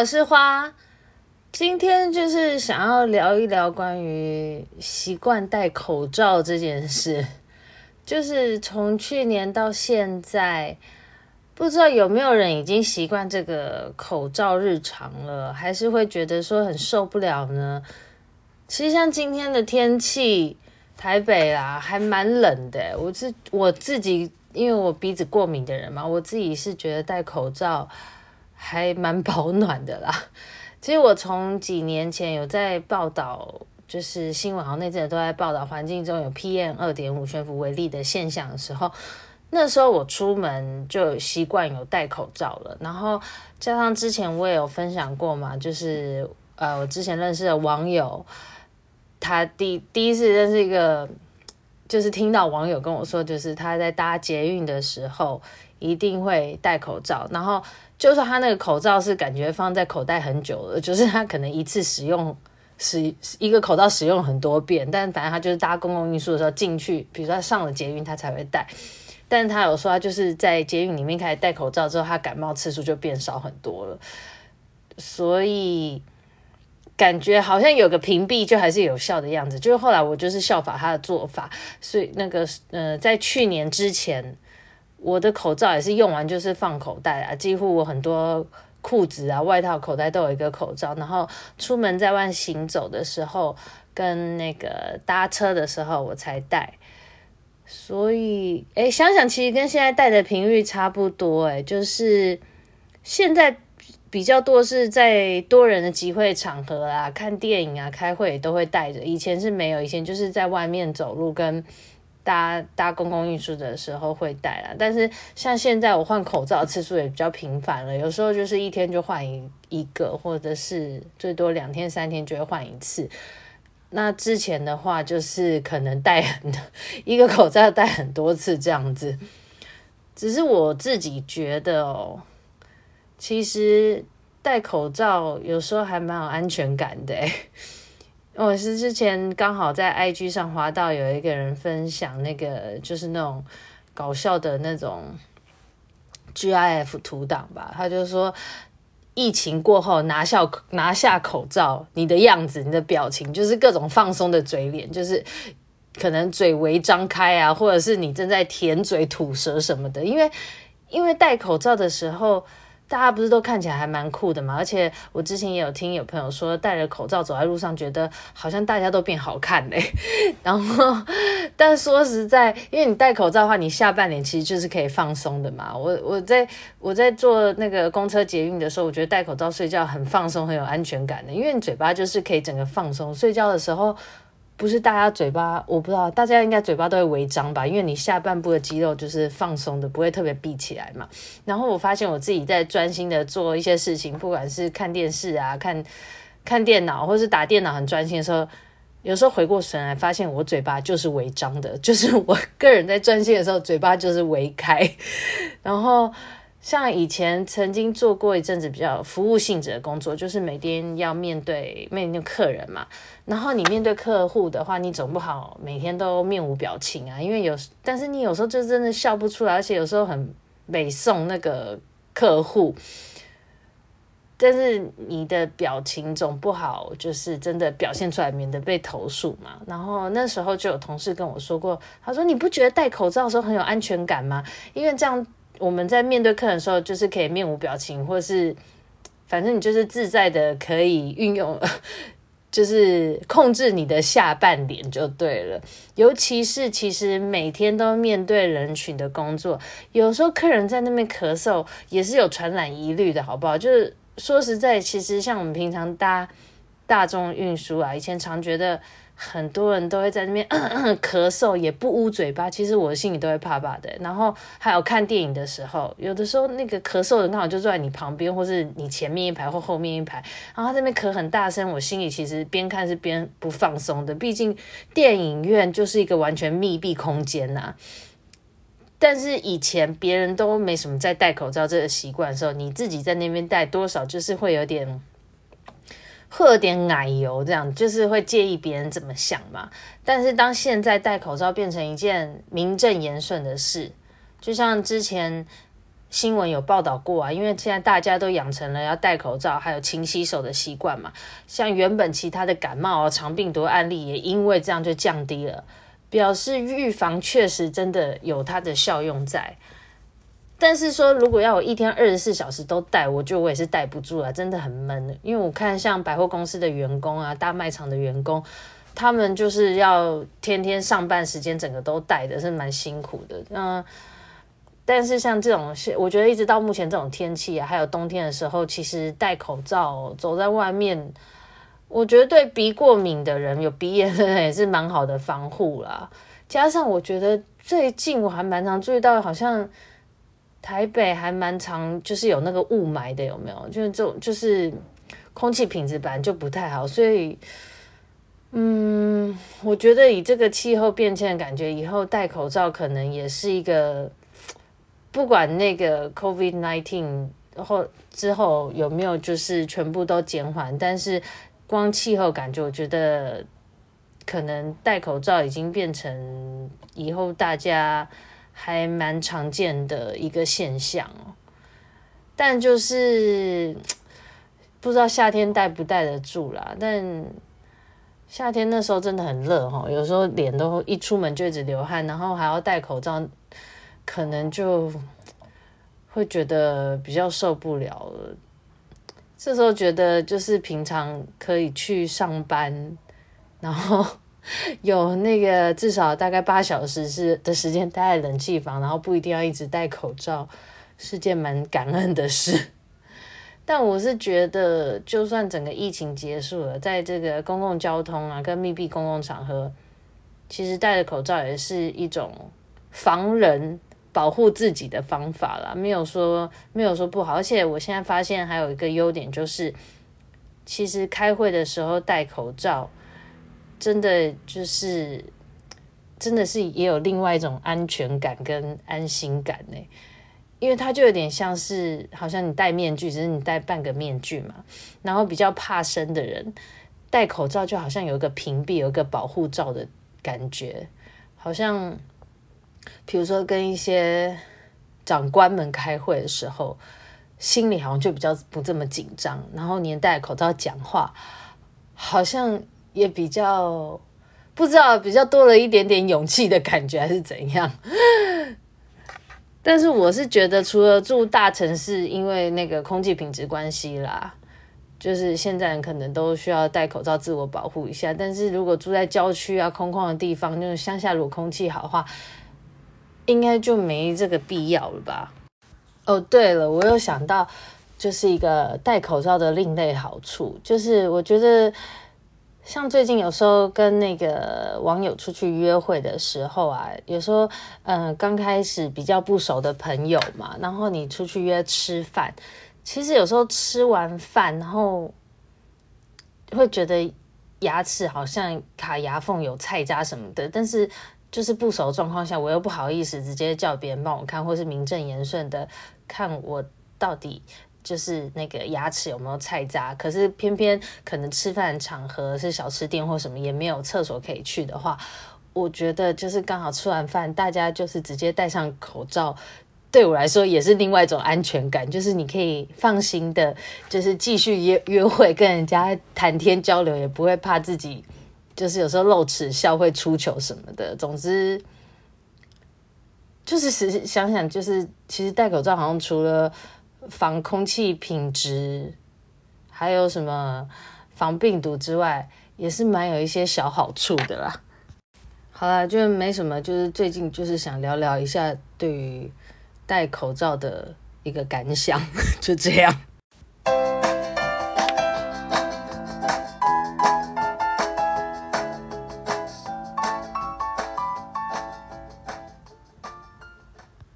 我是花，今天就是想要聊一聊关于习惯戴口罩这件事。就是从去年到现在，不知道有没有人已经习惯这个口罩日常了，还是会觉得说很受不了呢？其实像今天的天气，台北啦还蛮冷的。我自我自己，因为我鼻子过敏的人嘛，我自己是觉得戴口罩。还蛮保暖的啦。其实我从几年前有在报道，就是新闻好像那阵都在报道环境中有 PM 二点五悬浮微粒的现象的时候，那时候我出门就习惯有戴口罩了。然后加上之前我也有分享过嘛，就是呃，我之前认识的网友，他第第一次认识一个，就是听到网友跟我说，就是他在搭捷运的时候一定会戴口罩，然后。就算他那个口罩是感觉放在口袋很久了，就是他可能一次使用使一个口罩使用很多遍，但反正他就是搭公共运输的时候进去，比如说他上了捷运他才会戴。但他有说他就是在捷运里面开始戴口罩之后，他感冒次数就变少很多了。所以感觉好像有个屏蔽就还是有效的样子。就是后来我就是效法他的做法，所以那个呃，在去年之前。我的口罩也是用完就是放口袋啊，几乎我很多裤子啊、外套口袋都有一个口罩，然后出门在外行走的时候，跟那个搭车的时候我才戴。所以，哎，想想其实跟现在戴的频率差不多，哎，就是现在比较多是在多人的集会场合啊、看电影啊、开会都会戴着，以前是没有，以前就是在外面走路跟。搭搭公共运输的时候会戴啦，但是像现在我换口罩次数也比较频繁了，有时候就是一天就换一一个，或者是最多两天三天就会换一次。那之前的话就是可能戴很多一个口罩戴很多次这样子，只是我自己觉得哦，其实戴口罩有时候还蛮有安全感的。我是之前刚好在 IG 上滑到有一个人分享那个，就是那种搞笑的那种 GIF 图档吧。他就说，疫情过后拿下拿下口罩，你的样子、你的表情，就是各种放松的嘴脸，就是可能嘴微张开啊，或者是你正在舔嘴吐舌什么的。因为因为戴口罩的时候。大家不是都看起来还蛮酷的嘛？而且我之前也有听有朋友说，戴着口罩走在路上，觉得好像大家都变好看嘞。然后，但说实在，因为你戴口罩的话，你下半脸其实就是可以放松的嘛。我我在我在坐那个公车捷运的时候，我觉得戴口罩睡觉很放松，很有安全感的，因为你嘴巴就是可以整个放松，睡觉的时候。不是大家嘴巴，我不知道，大家应该嘴巴都会微张吧，因为你下半部的肌肉就是放松的，不会特别闭起来嘛。然后我发现我自己在专心的做一些事情，不管是看电视啊、看看电脑，或是打电脑很专心的时候，有时候回过神来，发现我嘴巴就是微张的，就是我个人在专心的时候，嘴巴就是微开，然后。像以前曾经做过一阵子比较服务性质的工作，就是每天要面对面对客人嘛。然后你面对客户的话，你总不好每天都面无表情啊，因为有，但是你有时候就真的笑不出来，而且有时候很美送那个客户，但是你的表情总不好，就是真的表现出来，免得被投诉嘛。然后那时候就有同事跟我说过，他说，你不觉得戴口罩的时候很有安全感吗？因为这样。我们在面对客人的时候，就是可以面无表情，或是反正你就是自在的，可以运用，就是控制你的下半脸就对了。尤其是其实每天都面对人群的工作，有时候客人在那边咳嗽也是有传染疑虑的，好不好？就是说实在，其实像我们平常搭大众运输啊，以前常觉得。很多人都会在那边 咳嗽，也不捂嘴巴。其实我心里都会怕怕的。然后还有看电影的时候，有的时候那个咳嗽的人刚好就坐在你旁边，或是你前面一排或后面一排，然后他这边咳很大声，我心里其实边看是边不放松的。毕竟电影院就是一个完全密闭空间呐。但是以前别人都没什么在戴口罩这个习惯的时候，你自己在那边戴，多少就是会有点。会有点奶油，这样就是会介意别人怎么想嘛。但是当现在戴口罩变成一件名正言顺的事，就像之前新闻有报道过啊，因为现在大家都养成了要戴口罩还有勤洗手的习惯嘛。像原本其他的感冒啊、肠病毒案例也因为这样就降低了，表示预防确实真的有它的效用在。但是说，如果要我一天二十四小时都戴，我觉得我也是戴不住了，真的很闷。因为我看像百货公司的员工啊，大卖场的员工，他们就是要天天上班时间整个都戴的，是蛮辛苦的。嗯，但是像这种，我觉得一直到目前这种天气啊，还有冬天的时候，其实戴口罩走在外面，我觉得对鼻过敏的人、有鼻炎的人也是蛮好的防护啦。加上我觉得最近我还蛮常注意到，好像。台北还蛮常，就是有那个雾霾的，有没有？就是这种，就是空气品质本来就不太好，所以，嗯，我觉得以这个气候变迁的感觉，以后戴口罩可能也是一个，不管那个 COVID-19 后之后有没有就是全部都减缓，但是光气候感觉，我觉得可能戴口罩已经变成以后大家。还蛮常见的一个现象哦，但就是不知道夏天戴不戴得住啦。但夏天那时候真的很热哈，有时候脸都一出门就一直流汗，然后还要戴口罩，可能就会觉得比较受不了了。这时候觉得就是平常可以去上班，然后。有那个至少大概八小时是的时间待在冷气房，然后不一定要一直戴口罩，是件蛮感恩的事。但我是觉得，就算整个疫情结束了，在这个公共交通啊跟密闭公共场合，其实戴着口罩也是一种防人、保护自己的方法啦，没有说没有说不好。而且我现在发现还有一个优点就是，其实开会的时候戴口罩。真的就是，真的是也有另外一种安全感跟安心感呢，因为它就有点像是，好像你戴面具，只是你戴半个面具嘛。然后比较怕生的人戴口罩，就好像有一个屏蔽、有一个保护罩的感觉，好像，比如说跟一些长官们开会的时候，心里好像就比较不这么紧张。然后你戴口罩讲话，好像。也比较不知道，比较多了一点点勇气的感觉，还是怎样？但是我是觉得，除了住大城市，因为那个空气品质关系啦，就是现在人可能都需要戴口罩自我保护一下。但是如果住在郊区啊、空旷的地方，就是乡下如果空气好的话，应该就没这个必要了吧？哦，对了，我又想到，就是一个戴口罩的另类好处，就是我觉得。像最近有时候跟那个网友出去约会的时候啊，有时候嗯刚开始比较不熟的朋友嘛，然后你出去约吃饭，其实有时候吃完饭，然后会觉得牙齿好像卡牙缝有菜渣什么的，但是就是不熟状况下，我又不好意思直接叫别人帮我看，或是名正言顺的看我到底。就是那个牙齿有没有菜渣，可是偏偏可能吃饭场合是小吃店或什么，也没有厕所可以去的话，我觉得就是刚好吃完饭，大家就是直接戴上口罩，对我来说也是另外一种安全感，就是你可以放心的，就是继续约约会，跟人家谈天交流，也不会怕自己就是有时候露齿笑会出糗什么的。总之，就是实想想，就是其实戴口罩好像除了。防空气品质，还有什么防病毒之外，也是蛮有一些小好处的啦。好啦，就没什么，就是最近就是想聊聊一下对于戴口罩的一个感想，就这样。